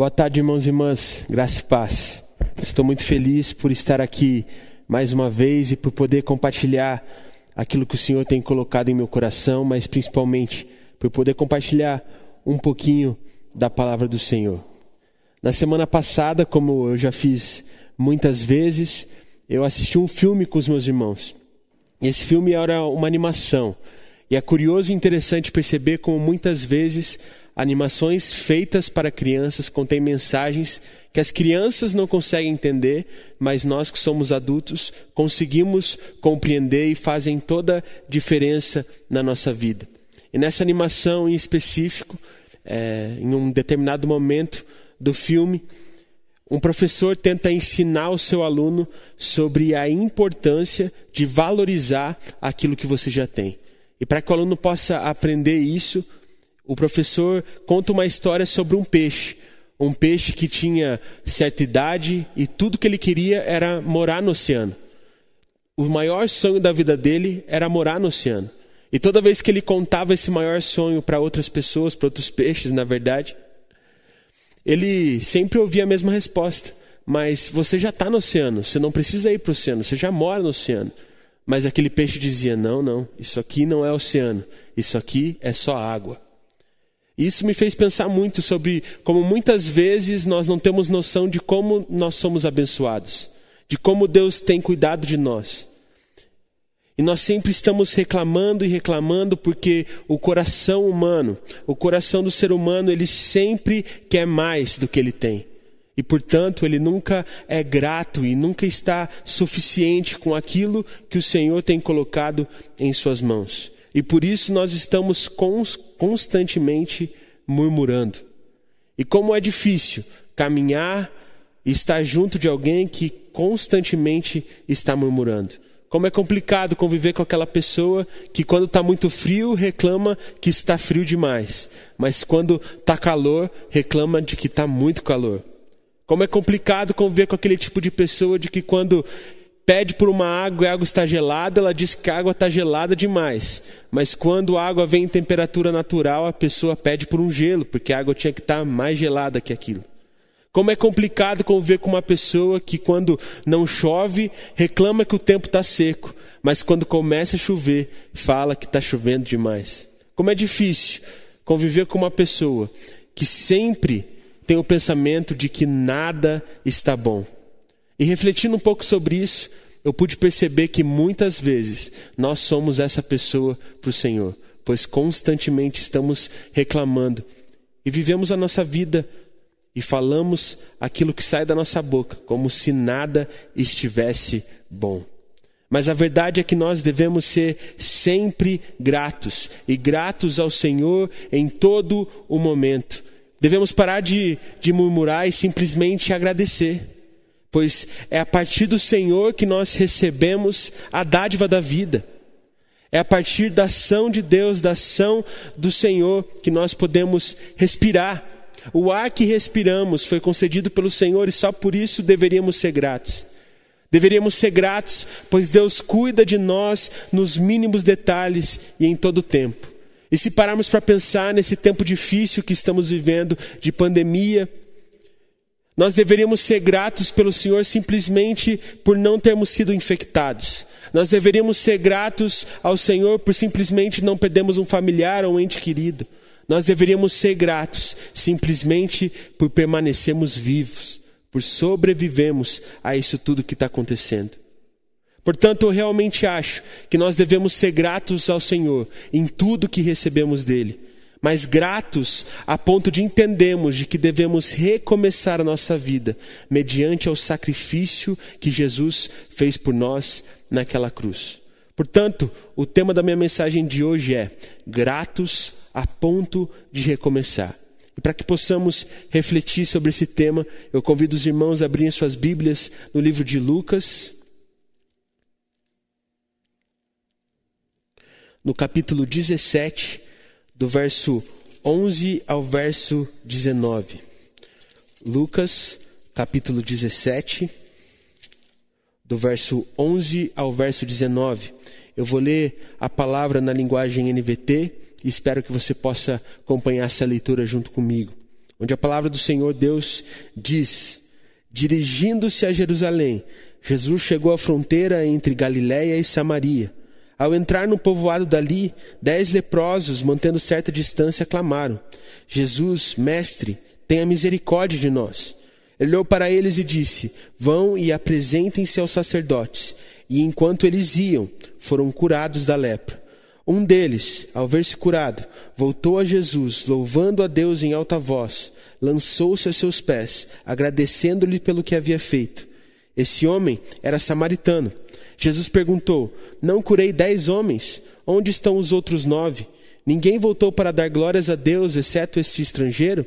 Boa tarde, irmãos e irmãs, graça e paz. Estou muito feliz por estar aqui mais uma vez e por poder compartilhar aquilo que o Senhor tem colocado em meu coração, mas principalmente por poder compartilhar um pouquinho da palavra do Senhor. Na semana passada, como eu já fiz muitas vezes, eu assisti um filme com os meus irmãos. Esse filme era uma animação. E é curioso e interessante perceber como muitas vezes animações feitas para crianças contêm mensagens que as crianças não conseguem entender, mas nós que somos adultos conseguimos compreender e fazem toda a diferença na nossa vida. E nessa animação em específico, é, em um determinado momento do filme, um professor tenta ensinar o seu aluno sobre a importância de valorizar aquilo que você já tem. E para que o aluno possa aprender isso, o professor conta uma história sobre um peixe. Um peixe que tinha certa idade e tudo que ele queria era morar no oceano. O maior sonho da vida dele era morar no oceano. E toda vez que ele contava esse maior sonho para outras pessoas, para outros peixes, na verdade, ele sempre ouvia a mesma resposta. Mas você já está no oceano, você não precisa ir para o oceano, você já mora no oceano. Mas aquele peixe dizia: Não, não, isso aqui não é oceano, isso aqui é só água. Isso me fez pensar muito sobre como muitas vezes nós não temos noção de como nós somos abençoados, de como Deus tem cuidado de nós. E nós sempre estamos reclamando e reclamando porque o coração humano, o coração do ser humano, ele sempre quer mais do que ele tem. E portanto, ele nunca é grato e nunca está suficiente com aquilo que o Senhor tem colocado em suas mãos. E por isso nós estamos constantemente murmurando. E como é difícil caminhar e estar junto de alguém que constantemente está murmurando. Como é complicado conviver com aquela pessoa que, quando está muito frio, reclama que está frio demais, mas quando está calor, reclama de que está muito calor. Como é complicado conviver com aquele tipo de pessoa de que, quando pede por uma água e a água está gelada, ela diz que a água está gelada demais. Mas quando a água vem em temperatura natural, a pessoa pede por um gelo, porque a água tinha que estar mais gelada que aquilo. Como é complicado conviver com uma pessoa que, quando não chove, reclama que o tempo está seco, mas quando começa a chover, fala que está chovendo demais. Como é difícil conviver com uma pessoa que sempre tem o pensamento de que nada está bom. E refletindo um pouco sobre isso, eu pude perceber que muitas vezes nós somos essa pessoa para o Senhor, pois constantemente estamos reclamando e vivemos a nossa vida e falamos aquilo que sai da nossa boca, como se nada estivesse bom. Mas a verdade é que nós devemos ser sempre gratos e gratos ao Senhor em todo o momento. Devemos parar de, de murmurar e simplesmente agradecer pois é a partir do Senhor que nós recebemos a dádiva da vida. É a partir da ação de Deus, da ação do Senhor, que nós podemos respirar. O ar que respiramos foi concedido pelo Senhor e só por isso deveríamos ser gratos. Deveríamos ser gratos, pois Deus cuida de nós nos mínimos detalhes e em todo o tempo. E se pararmos para pensar nesse tempo difícil que estamos vivendo, de pandemia, nós deveríamos ser gratos pelo Senhor simplesmente por não termos sido infectados. Nós deveríamos ser gratos ao Senhor por simplesmente não perdermos um familiar ou um ente querido. Nós deveríamos ser gratos simplesmente por permanecermos vivos, por sobrevivemos a isso tudo que está acontecendo. Portanto, eu realmente acho que nós devemos ser gratos ao Senhor em tudo que recebemos dele mas gratos a ponto de entendermos de que devemos recomeçar a nossa vida mediante ao sacrifício que Jesus fez por nós naquela cruz. Portanto, o tema da minha mensagem de hoje é gratos a ponto de recomeçar. E para que possamos refletir sobre esse tema, eu convido os irmãos a abrirem suas Bíblias no livro de Lucas, no capítulo 17, do verso 11 ao verso 19. Lucas, capítulo 17, do verso 11 ao verso 19. Eu vou ler a palavra na linguagem NVT e espero que você possa acompanhar essa leitura junto comigo. onde a palavra do Senhor Deus diz: Dirigindo-se a Jerusalém, Jesus chegou à fronteira entre Galiléia e Samaria. Ao entrar no povoado dali, dez leprosos, mantendo certa distância, clamaram: Jesus, mestre, tenha misericórdia de nós. Ele olhou para eles e disse: Vão e apresentem-se aos sacerdotes. E enquanto eles iam, foram curados da lepra. Um deles, ao ver-se curado, voltou a Jesus, louvando a Deus em alta voz, lançou-se a seus pés, agradecendo-lhe pelo que havia feito. Esse homem era samaritano. Jesus perguntou: Não curei dez homens? Onde estão os outros nove? Ninguém voltou para dar glórias a Deus, exceto esse estrangeiro?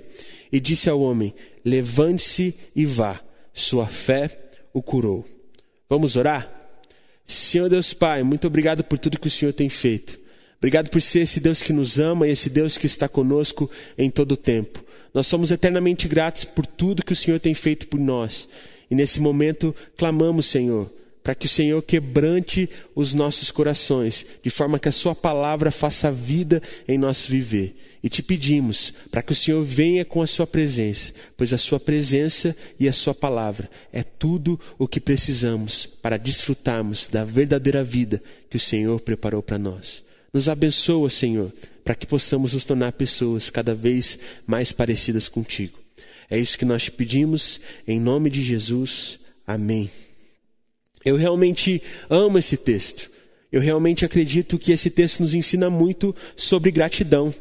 E disse ao homem: Levante-se e vá, sua fé o curou. Vamos orar? Senhor Deus Pai, muito obrigado por tudo que o Senhor tem feito. Obrigado por ser esse Deus que nos ama e esse Deus que está conosco em todo o tempo. Nós somos eternamente gratos por tudo que o Senhor tem feito por nós. E nesse momento clamamos, Senhor, para que o Senhor quebrante os nossos corações, de forma que a Sua palavra faça vida em nosso viver. E te pedimos para que o Senhor venha com a Sua presença, pois a Sua presença e a Sua palavra é tudo o que precisamos para desfrutarmos da verdadeira vida que o Senhor preparou para nós. Nos abençoa, Senhor, para que possamos nos tornar pessoas cada vez mais parecidas contigo. É isso que nós te pedimos, em nome de Jesus. Amém. Eu realmente amo esse texto. Eu realmente acredito que esse texto nos ensina muito sobre gratidão.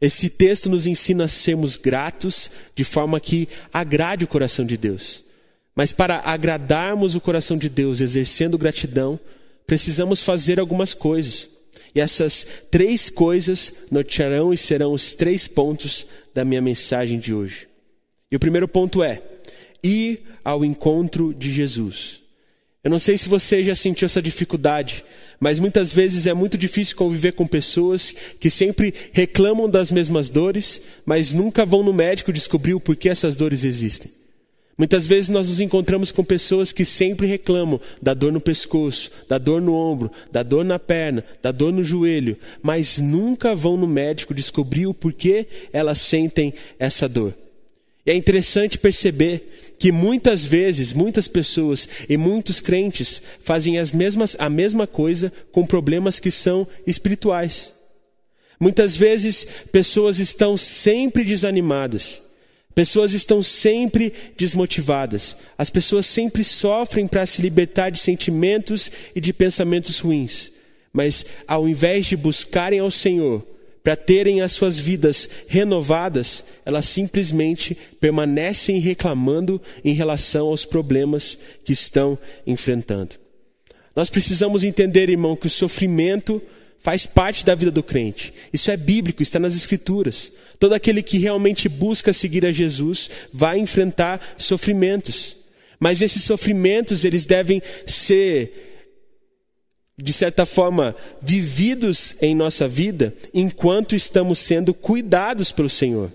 Esse texto nos ensina a sermos gratos de forma que agrade o coração de Deus. Mas para agradarmos o coração de Deus exercendo gratidão, precisamos fazer algumas coisas. E essas três coisas nortearão e serão os três pontos da minha mensagem de hoje. E o primeiro ponto é ir ao encontro de Jesus. Eu não sei se você já sentiu essa dificuldade, mas muitas vezes é muito difícil conviver com pessoas que sempre reclamam das mesmas dores, mas nunca vão no médico descobrir o porquê essas dores existem. Muitas vezes nós nos encontramos com pessoas que sempre reclamam da dor no pescoço, da dor no ombro, da dor na perna, da dor no joelho, mas nunca vão no médico descobrir o porquê elas sentem essa dor. E é interessante perceber que muitas vezes, muitas pessoas e muitos crentes fazem as mesmas, a mesma coisa com problemas que são espirituais. Muitas vezes, pessoas estão sempre desanimadas, pessoas estão sempre desmotivadas, as pessoas sempre sofrem para se libertar de sentimentos e de pensamentos ruins, mas ao invés de buscarem ao Senhor, para terem as suas vidas renovadas, elas simplesmente permanecem reclamando em relação aos problemas que estão enfrentando. Nós precisamos entender, irmão, que o sofrimento faz parte da vida do crente. Isso é bíblico, está nas Escrituras. Todo aquele que realmente busca seguir a Jesus vai enfrentar sofrimentos. Mas esses sofrimentos, eles devem ser de certa forma, vividos em nossa vida enquanto estamos sendo cuidados pelo Senhor.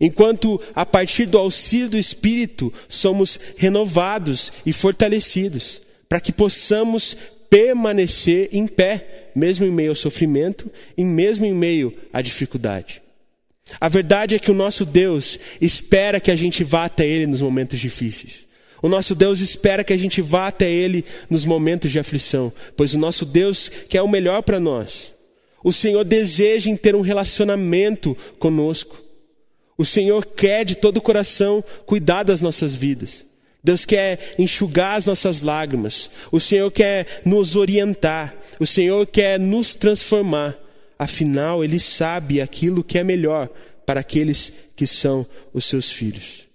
Enquanto, a partir do auxílio do Espírito, somos renovados e fortalecidos, para que possamos permanecer em pé, mesmo em meio ao sofrimento e mesmo em meio à dificuldade. A verdade é que o nosso Deus espera que a gente vá até Ele nos momentos difíceis. O nosso Deus espera que a gente vá até Ele nos momentos de aflição, pois o nosso Deus quer o melhor para nós. O Senhor deseja em ter um relacionamento conosco. O Senhor quer de todo o coração cuidar das nossas vidas. Deus quer enxugar as nossas lágrimas. O Senhor quer nos orientar. O Senhor quer nos transformar. Afinal, Ele sabe aquilo que é melhor para aqueles que são os seus filhos.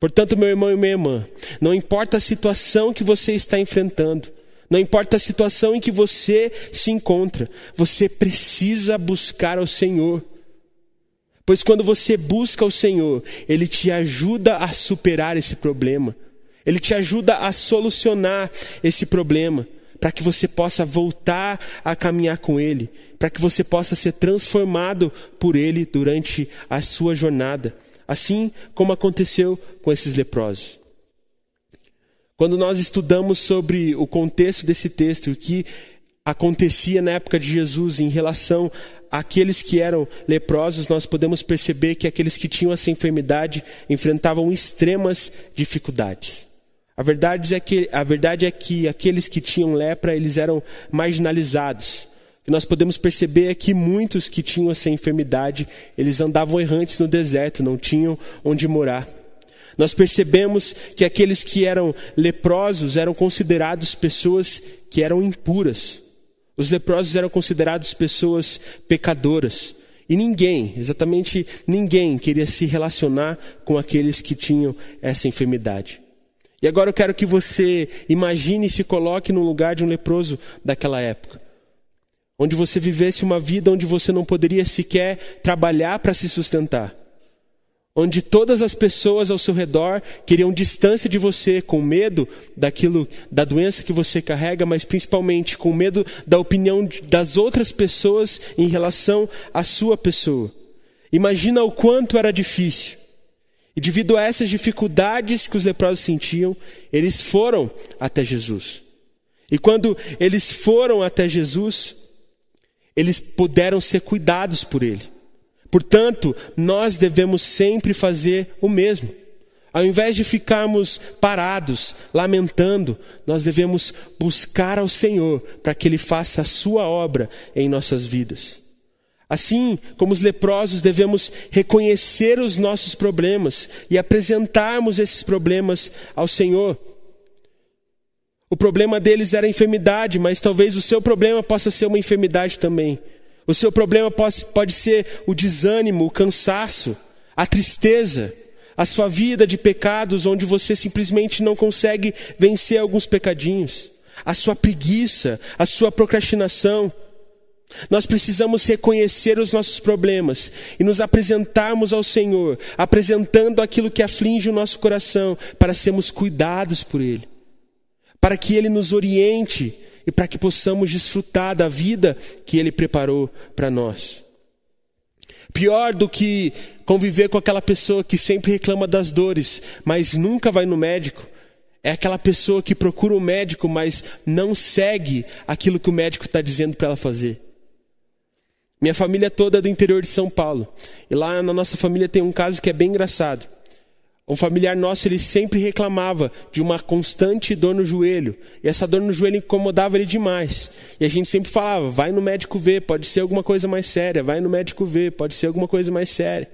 Portanto, meu irmão e minha irmã, não importa a situação que você está enfrentando, não importa a situação em que você se encontra, você precisa buscar ao Senhor. Pois quando você busca o Senhor, Ele te ajuda a superar esse problema, Ele te ajuda a solucionar esse problema, para que você possa voltar a caminhar com Ele, para que você possa ser transformado por Ele durante a sua jornada assim como aconteceu com esses leprosos. Quando nós estudamos sobre o contexto desse texto, o que acontecia na época de Jesus em relação aqueles que eram leprosos, nós podemos perceber que aqueles que tinham essa enfermidade enfrentavam extremas dificuldades. A verdade é que, a verdade é que aqueles que tinham lepra, eles eram marginalizados. Que nós podemos perceber é que muitos que tinham essa enfermidade, eles andavam errantes no deserto, não tinham onde morar. Nós percebemos que aqueles que eram leprosos eram considerados pessoas que eram impuras. Os leprosos eram considerados pessoas pecadoras. E ninguém, exatamente ninguém, queria se relacionar com aqueles que tinham essa enfermidade. E agora eu quero que você imagine e se coloque no lugar de um leproso daquela época. Onde você vivesse uma vida onde você não poderia sequer trabalhar para se sustentar onde todas as pessoas ao seu redor queriam distância de você, com medo daquilo, da doença que você carrega, mas principalmente com medo da opinião das outras pessoas em relação à sua pessoa. Imagina o quanto era difícil. E devido a essas dificuldades que os leprosos sentiam, eles foram até Jesus. E quando eles foram até Jesus, eles puderam ser cuidados por ele. Portanto, nós devemos sempre fazer o mesmo. Ao invés de ficarmos parados, lamentando, nós devemos buscar ao Senhor para que Ele faça a sua obra em nossas vidas. Assim como os leprosos, devemos reconhecer os nossos problemas e apresentarmos esses problemas ao Senhor. O problema deles era a enfermidade, mas talvez o seu problema possa ser uma enfermidade também. O seu problema pode, ser o desânimo, o cansaço, a tristeza, a sua vida de pecados onde você simplesmente não consegue vencer alguns pecadinhos, a sua preguiça, a sua procrastinação. Nós precisamos reconhecer os nossos problemas e nos apresentarmos ao Senhor, apresentando aquilo que aflige o nosso coração, para sermos cuidados por Ele, para que Ele nos oriente e para que possamos desfrutar da vida que Ele preparou para nós. Pior do que conviver com aquela pessoa que sempre reclama das dores, mas nunca vai no médico, é aquela pessoa que procura o um médico, mas não segue aquilo que o médico está dizendo para ela fazer. Minha família toda é do interior de São Paulo. E lá na nossa família tem um caso que é bem engraçado. Um familiar nosso, ele sempre reclamava de uma constante dor no joelho. E essa dor no joelho incomodava ele demais. E a gente sempre falava: vai no médico ver, pode ser alguma coisa mais séria. Vai no médico ver, pode ser alguma coisa mais séria.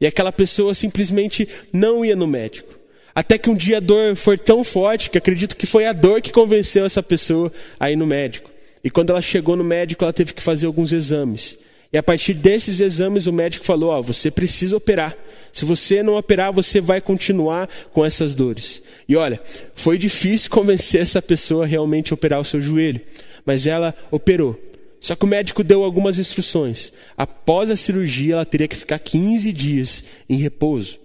E aquela pessoa simplesmente não ia no médico. Até que um dia a dor foi tão forte que acredito que foi a dor que convenceu essa pessoa a ir no médico. E quando ela chegou no médico, ela teve que fazer alguns exames. E a partir desses exames, o médico falou: Ó, oh, você precisa operar. Se você não operar, você vai continuar com essas dores. E olha, foi difícil convencer essa pessoa a realmente operar o seu joelho, mas ela operou. Só que o médico deu algumas instruções. Após a cirurgia, ela teria que ficar 15 dias em repouso.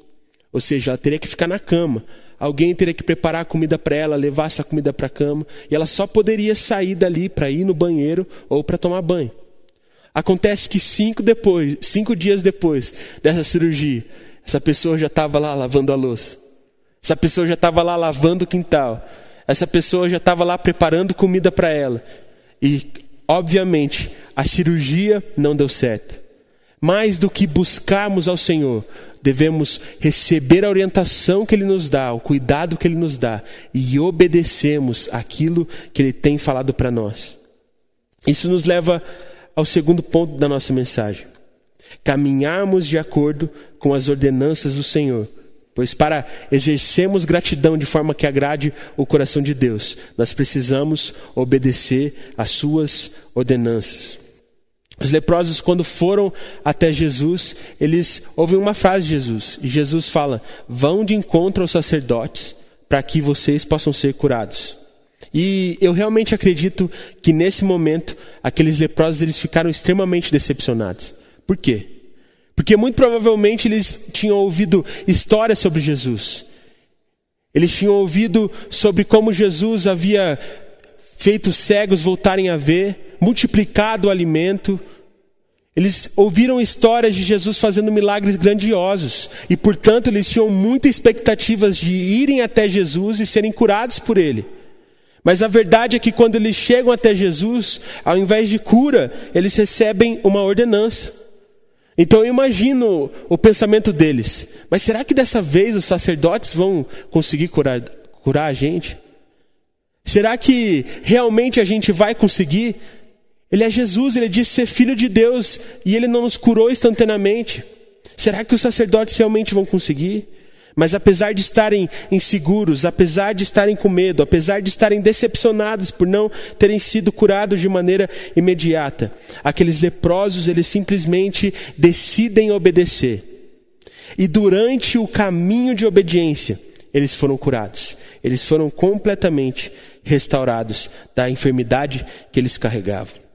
Ou seja, ela teria que ficar na cama. Alguém teria que preparar a comida para ela, levar essa comida para a cama. E ela só poderia sair dali para ir no banheiro ou para tomar banho. Acontece que cinco, depois, cinco dias depois dessa cirurgia, essa pessoa já estava lá lavando a louça. Essa pessoa já estava lá lavando o quintal. Essa pessoa já estava lá preparando comida para ela. E, obviamente, a cirurgia não deu certo. Mais do que buscarmos ao Senhor, devemos receber a orientação que Ele nos dá, o cuidado que Ele nos dá e obedecermos aquilo que Ele tem falado para nós. Isso nos leva ao segundo ponto da nossa mensagem: caminharmos de acordo com as ordenanças do Senhor. Pois para exercermos gratidão de forma que agrade o coração de Deus, nós precisamos obedecer às suas ordenanças. Os leprosos, quando foram até Jesus, eles ouvem uma frase de Jesus. E Jesus fala: Vão de encontro aos sacerdotes para que vocês possam ser curados. E eu realmente acredito que nesse momento aqueles leprosos eles ficaram extremamente decepcionados. Por quê? Porque muito provavelmente eles tinham ouvido histórias sobre Jesus. Eles tinham ouvido sobre como Jesus havia feito cegos voltarem a ver, multiplicado o alimento. Eles ouviram histórias de Jesus fazendo milagres grandiosos e, portanto, eles tinham muitas expectativas de irem até Jesus e serem curados por ele. Mas a verdade é que quando eles chegam até Jesus, ao invés de cura, eles recebem uma ordenança. Então eu imagino o pensamento deles. Mas será que dessa vez os sacerdotes vão conseguir curar, curar a gente? Será que realmente a gente vai conseguir? Ele é Jesus, ele disse ser filho de Deus e ele não nos curou instantaneamente. Será que os sacerdotes realmente vão conseguir? Mas apesar de estarem inseguros, apesar de estarem com medo, apesar de estarem decepcionados por não terem sido curados de maneira imediata, aqueles leprosos, eles simplesmente decidem obedecer. E durante o caminho de obediência, eles foram curados. Eles foram completamente restaurados da enfermidade que eles carregavam.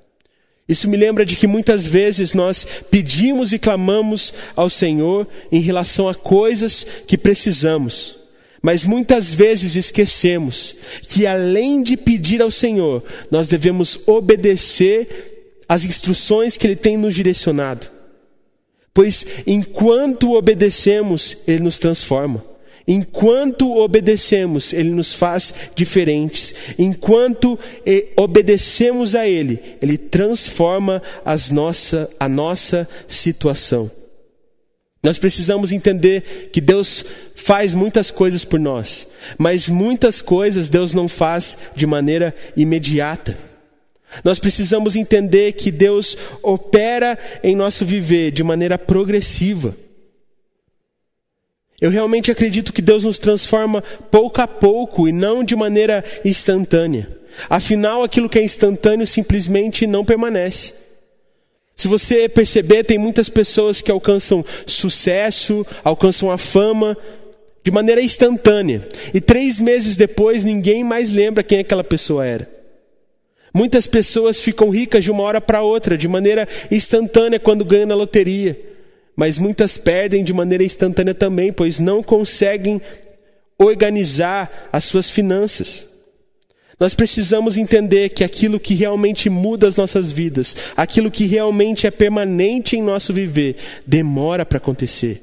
Isso me lembra de que muitas vezes nós pedimos e clamamos ao Senhor em relação a coisas que precisamos, mas muitas vezes esquecemos que além de pedir ao Senhor, nós devemos obedecer às instruções que Ele tem nos direcionado. Pois enquanto obedecemos, Ele nos transforma. Enquanto obedecemos, Ele nos faz diferentes. Enquanto eh, obedecemos a Ele, Ele transforma as nossa, a nossa situação. Nós precisamos entender que Deus faz muitas coisas por nós, mas muitas coisas Deus não faz de maneira imediata. Nós precisamos entender que Deus opera em nosso viver de maneira progressiva. Eu realmente acredito que Deus nos transforma pouco a pouco e não de maneira instantânea. Afinal, aquilo que é instantâneo simplesmente não permanece. Se você perceber, tem muitas pessoas que alcançam sucesso, alcançam a fama de maneira instantânea. E três meses depois, ninguém mais lembra quem aquela pessoa era. Muitas pessoas ficam ricas de uma hora para outra, de maneira instantânea, quando ganham na loteria mas muitas perdem de maneira instantânea também, pois não conseguem organizar as suas finanças. Nós precisamos entender que aquilo que realmente muda as nossas vidas, aquilo que realmente é permanente em nosso viver, demora para acontecer.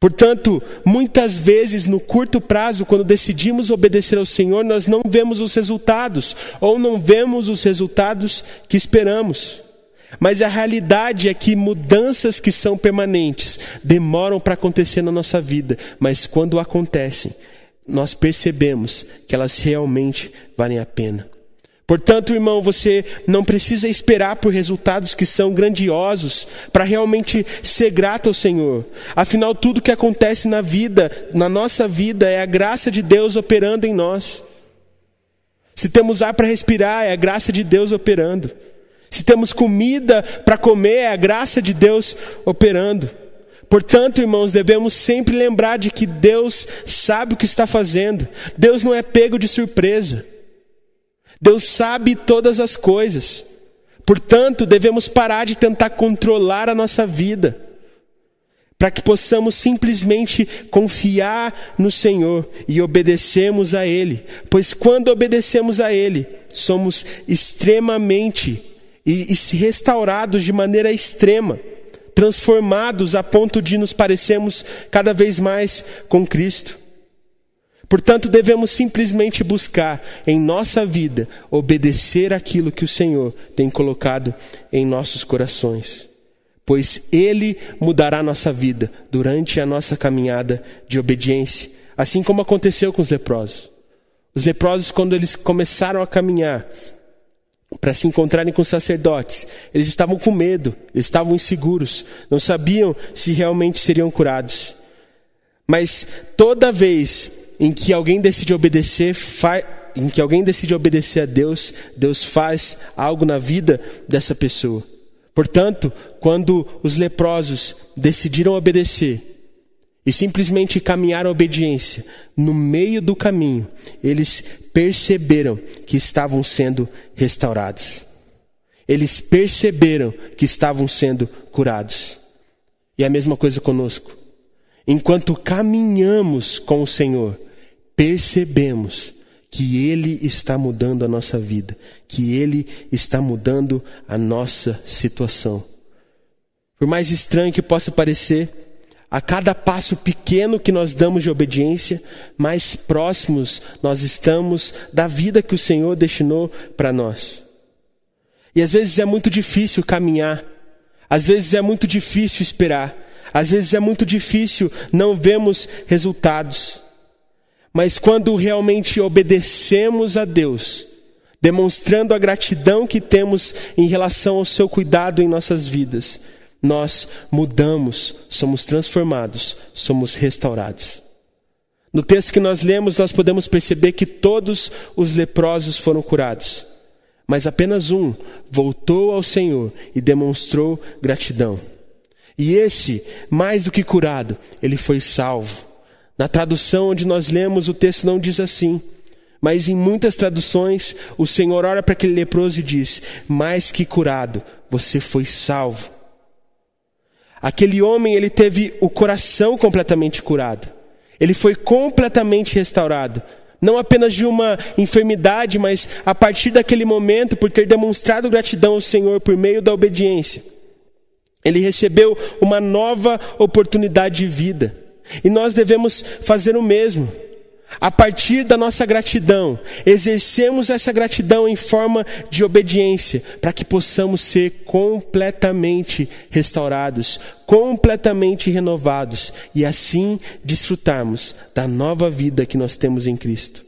Portanto, muitas vezes no curto prazo, quando decidimos obedecer ao Senhor, nós não vemos os resultados, ou não vemos os resultados que esperamos. Mas a realidade é que mudanças que são permanentes demoram para acontecer na nossa vida, mas quando acontecem, nós percebemos que elas realmente valem a pena. Portanto, irmão, você não precisa esperar por resultados que são grandiosos para realmente ser grato ao Senhor. Afinal, tudo que acontece na vida, na nossa vida, é a graça de Deus operando em nós. Se temos ar para respirar, é a graça de Deus operando. Se temos comida para comer, é a graça de Deus operando. Portanto, irmãos, devemos sempre lembrar de que Deus sabe o que está fazendo. Deus não é pego de surpresa. Deus sabe todas as coisas. Portanto, devemos parar de tentar controlar a nossa vida, para que possamos simplesmente confiar no Senhor e obedecermos a Ele. Pois quando obedecemos a Ele, somos extremamente e, e restaurados de maneira extrema, transformados a ponto de nos parecermos cada vez mais com Cristo. Portanto, devemos simplesmente buscar em nossa vida obedecer aquilo que o Senhor tem colocado em nossos corações, pois Ele mudará nossa vida durante a nossa caminhada de obediência, assim como aconteceu com os leprosos. Os leprosos, quando eles começaram a caminhar, para se encontrarem com os sacerdotes. Eles estavam com medo, eles estavam inseguros, não sabiam se realmente seriam curados. Mas toda vez em que alguém decide obedecer, em que alguém decide obedecer a Deus, Deus faz algo na vida dessa pessoa. Portanto, quando os leprosos decidiram obedecer, e simplesmente caminharam a obediência, no meio do caminho, eles perceberam que estavam sendo restaurados. Eles perceberam que estavam sendo curados. E a mesma coisa conosco. Enquanto caminhamos com o Senhor, percebemos que Ele está mudando a nossa vida, que Ele está mudando a nossa situação. Por mais estranho que possa parecer, a cada passo pequeno que nós damos de obediência, mais próximos nós estamos da vida que o Senhor destinou para nós. E às vezes é muito difícil caminhar, às vezes é muito difícil esperar, às vezes é muito difícil não vemos resultados. Mas quando realmente obedecemos a Deus, demonstrando a gratidão que temos em relação ao seu cuidado em nossas vidas, nós mudamos, somos transformados, somos restaurados. No texto que nós lemos, nós podemos perceber que todos os leprosos foram curados, mas apenas um voltou ao Senhor e demonstrou gratidão. E esse, mais do que curado, ele foi salvo. Na tradução onde nós lemos, o texto não diz assim, mas em muitas traduções, o Senhor ora para aquele leproso e diz: Mais que curado, você foi salvo. Aquele homem, ele teve o coração completamente curado. Ele foi completamente restaurado. Não apenas de uma enfermidade, mas a partir daquele momento, por ter demonstrado gratidão ao Senhor por meio da obediência. Ele recebeu uma nova oportunidade de vida. E nós devemos fazer o mesmo. A partir da nossa gratidão, exercemos essa gratidão em forma de obediência, para que possamos ser completamente restaurados, completamente renovados e assim desfrutarmos da nova vida que nós temos em Cristo.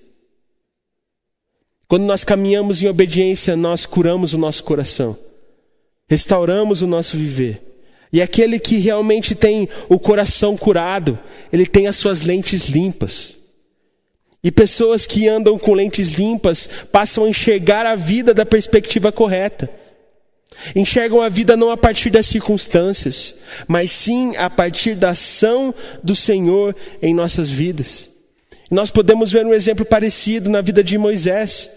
Quando nós caminhamos em obediência, nós curamos o nosso coração, restauramos o nosso viver. E aquele que realmente tem o coração curado, ele tem as suas lentes limpas. E pessoas que andam com lentes limpas passam a enxergar a vida da perspectiva correta. Enxergam a vida não a partir das circunstâncias, mas sim a partir da ação do Senhor em nossas vidas. nós podemos ver um exemplo parecido na vida de Moisés.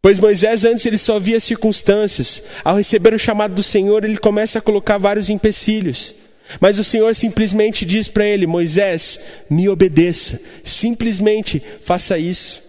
Pois Moisés antes ele só via circunstâncias. Ao receber o chamado do Senhor, ele começa a colocar vários empecilhos. Mas o Senhor simplesmente diz para ele: Moisés, me obedeça, simplesmente faça isso.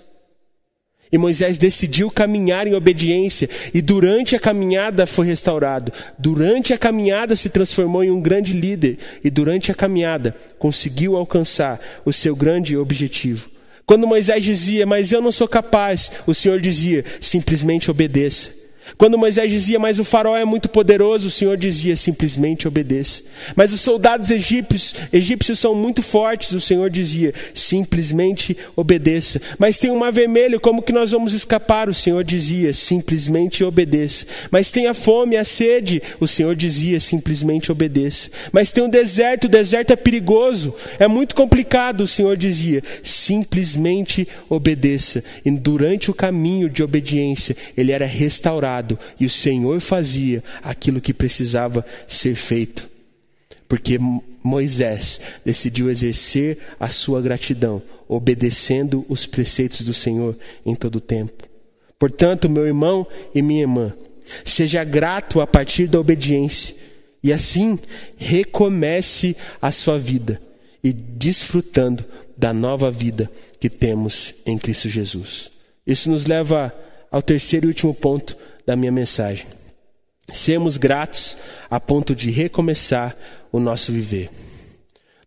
E Moisés decidiu caminhar em obediência, e durante a caminhada foi restaurado. Durante a caminhada se transformou em um grande líder, e durante a caminhada conseguiu alcançar o seu grande objetivo. Quando Moisés dizia, mas eu não sou capaz, o Senhor dizia, simplesmente obedeça. Quando Moisés dizia, mas o farol é muito poderoso, o Senhor dizia, simplesmente obedeça. Mas os soldados egípcios, egípcios são muito fortes, o Senhor dizia, simplesmente obedeça. Mas tem um mar vermelho, como que nós vamos escapar? O Senhor dizia, simplesmente obedeça. Mas tem a fome, a sede, o Senhor dizia, simplesmente obedeça. Mas tem um deserto, o deserto é perigoso, é muito complicado, o Senhor dizia, simplesmente obedeça. E durante o caminho de obediência, ele era restaurado e o Senhor fazia aquilo que precisava ser feito. Porque Moisés decidiu exercer a sua gratidão, obedecendo os preceitos do Senhor em todo o tempo. Portanto, meu irmão e minha irmã, seja grato a partir da obediência e assim recomece a sua vida e desfrutando da nova vida que temos em Cristo Jesus. Isso nos leva ao terceiro e último ponto da minha mensagem. Sermos gratos a ponto de recomeçar o nosso viver.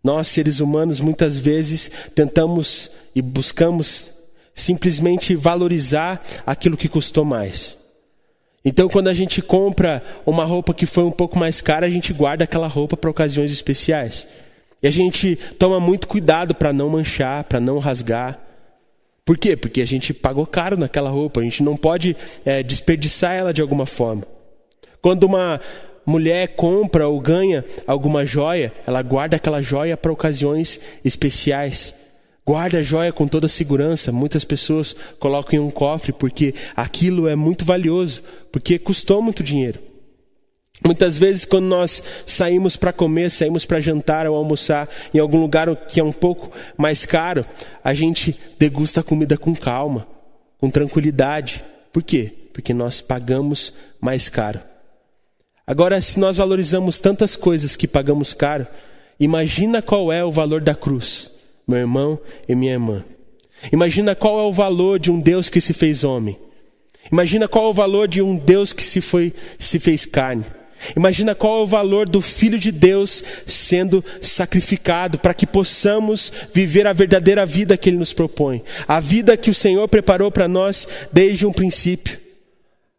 Nós, seres humanos, muitas vezes tentamos e buscamos simplesmente valorizar aquilo que custou mais. Então, quando a gente compra uma roupa que foi um pouco mais cara, a gente guarda aquela roupa para ocasiões especiais. E a gente toma muito cuidado para não manchar, para não rasgar. Por quê? Porque a gente pagou caro naquela roupa, a gente não pode é, desperdiçar ela de alguma forma. Quando uma mulher compra ou ganha alguma joia, ela guarda aquela joia para ocasiões especiais. Guarda a joia com toda segurança. Muitas pessoas colocam em um cofre porque aquilo é muito valioso, porque custou muito dinheiro. Muitas vezes, quando nós saímos para comer, saímos para jantar ou almoçar em algum lugar que é um pouco mais caro, a gente degusta a comida com calma, com tranquilidade. Por quê? Porque nós pagamos mais caro. Agora, se nós valorizamos tantas coisas que pagamos caro, imagina qual é o valor da cruz, meu irmão e minha irmã. Imagina qual é o valor de um Deus que se fez homem. Imagina qual é o valor de um Deus que se foi se fez carne. Imagina qual é o valor do Filho de Deus sendo sacrificado para que possamos viver a verdadeira vida que Ele nos propõe, a vida que o Senhor preparou para nós desde um princípio.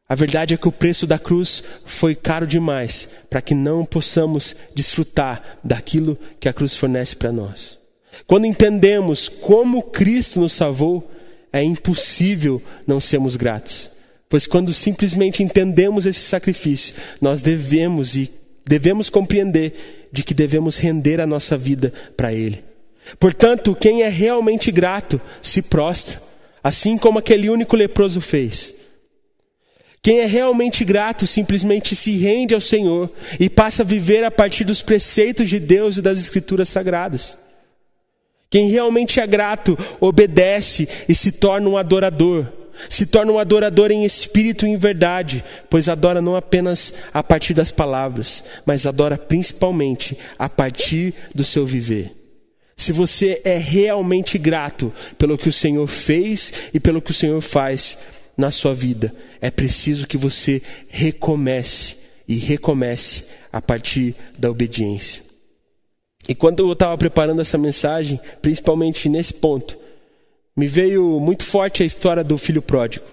A verdade é que o preço da cruz foi caro demais para que não possamos desfrutar daquilo que a cruz fornece para nós. Quando entendemos como Cristo nos salvou, é impossível não sermos gratos. Pois quando simplesmente entendemos esse sacrifício, nós devemos e devemos compreender de que devemos render a nossa vida para Ele. Portanto, quem é realmente grato se prostra, assim como aquele único leproso fez. Quem é realmente grato simplesmente se rende ao Senhor e passa a viver a partir dos preceitos de Deus e das Escrituras Sagradas. Quem realmente é grato obedece e se torna um adorador se torna um adorador em espírito e em verdade, pois adora não apenas a partir das palavras, mas adora principalmente a partir do seu viver. Se você é realmente grato pelo que o Senhor fez e pelo que o Senhor faz na sua vida, é preciso que você recomece e recomece a partir da obediência. E quando eu estava preparando essa mensagem, principalmente nesse ponto, me veio muito forte a história do filho pródigo.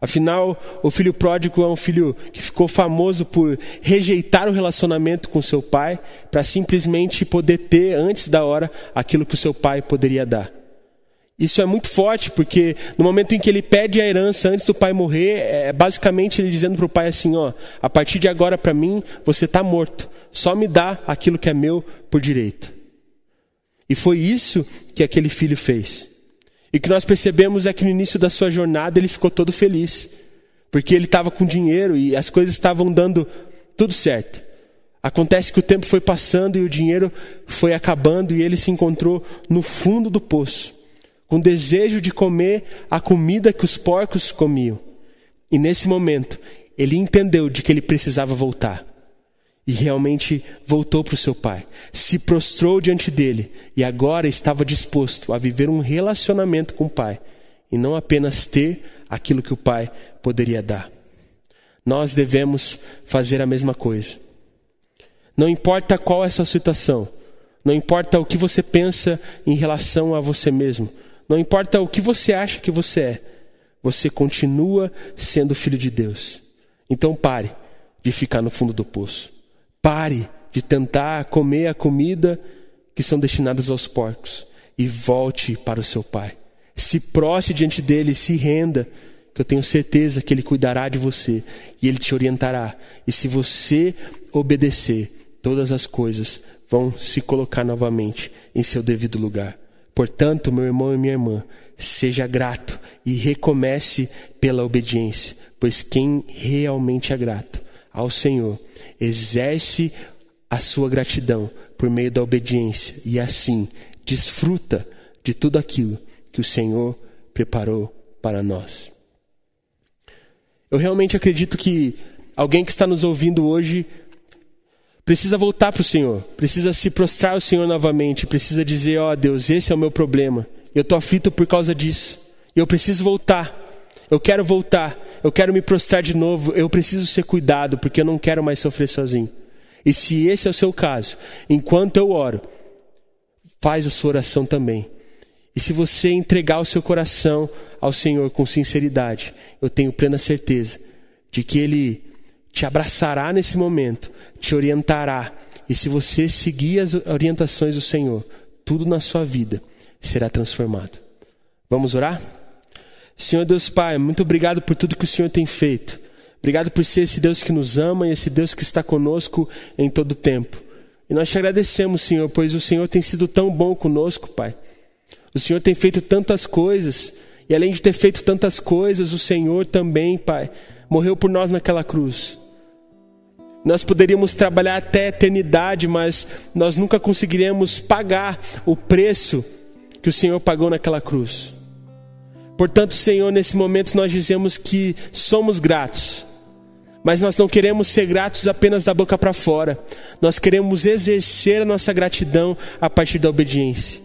Afinal, o filho pródigo é um filho que ficou famoso por rejeitar o relacionamento com seu pai para simplesmente poder ter antes da hora aquilo que o seu pai poderia dar. Isso é muito forte porque no momento em que ele pede a herança antes do pai morrer, é basicamente ele dizendo para o pai assim: ó, a partir de agora para mim você está morto, só me dá aquilo que é meu por direito. E foi isso que aquele filho fez. E o que nós percebemos é que no início da sua jornada ele ficou todo feliz, porque ele estava com dinheiro e as coisas estavam dando tudo certo. Acontece que o tempo foi passando e o dinheiro foi acabando e ele se encontrou no fundo do poço, com desejo de comer a comida que os porcos comiam. E nesse momento, ele entendeu de que ele precisava voltar. E realmente voltou para o seu pai, se prostrou diante dele e agora estava disposto a viver um relacionamento com o pai e não apenas ter aquilo que o pai poderia dar. Nós devemos fazer a mesma coisa. Não importa qual é a sua situação, não importa o que você pensa em relação a você mesmo, não importa o que você acha que você é, você continua sendo filho de Deus. Então pare de ficar no fundo do poço. Pare de tentar comer a comida que são destinadas aos porcos e volte para o seu pai. Se prostre diante dele, se renda, que eu tenho certeza que ele cuidará de você e ele te orientará. E se você obedecer, todas as coisas vão se colocar novamente em seu devido lugar. Portanto, meu irmão e minha irmã, seja grato e recomece pela obediência, pois quem realmente é grato ao Senhor, exerce a sua gratidão por meio da obediência e assim desfruta de tudo aquilo que o Senhor preparou para nós. Eu realmente acredito que alguém que está nos ouvindo hoje precisa voltar para o Senhor, precisa se prostrar ao Senhor novamente, precisa dizer: Ó oh, Deus, esse é o meu problema, eu estou aflito por causa disso, eu preciso voltar. Eu quero voltar, eu quero me prostrar de novo, eu preciso ser cuidado, porque eu não quero mais sofrer sozinho. E se esse é o seu caso, enquanto eu oro, faz a sua oração também. E se você entregar o seu coração ao Senhor com sinceridade, eu tenho plena certeza de que Ele te abraçará nesse momento, te orientará. E se você seguir as orientações do Senhor, tudo na sua vida será transformado. Vamos orar? Senhor Deus Pai, muito obrigado por tudo que o Senhor tem feito. Obrigado por ser esse Deus que nos ama e esse Deus que está conosco em todo o tempo. E nós te agradecemos, Senhor, pois o Senhor tem sido tão bom conosco, Pai. O Senhor tem feito tantas coisas, e além de ter feito tantas coisas, o Senhor também, Pai, morreu por nós naquela cruz. Nós poderíamos trabalhar até a eternidade, mas nós nunca conseguiríamos pagar o preço que o Senhor pagou naquela cruz. Portanto, Senhor, nesse momento nós dizemos que somos gratos. Mas nós não queremos ser gratos apenas da boca para fora. Nós queremos exercer a nossa gratidão a partir da obediência.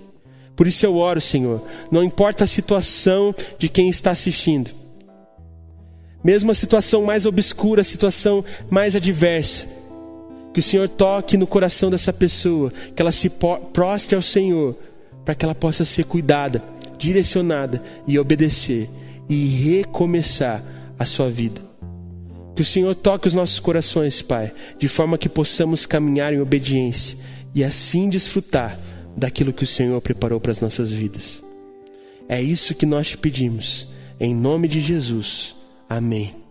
Por isso eu oro, Senhor. Não importa a situação de quem está assistindo. Mesmo a situação mais obscura, a situação mais adversa. Que o Senhor toque no coração dessa pessoa, que ela se prostre ao Senhor, para que ela possa ser cuidada, direcionada e obedecer e recomeçar a sua vida. Que o Senhor toque os nossos corações, Pai, de forma que possamos caminhar em obediência e assim desfrutar daquilo que o Senhor preparou para as nossas vidas. É isso que nós te pedimos, em nome de Jesus. Amém.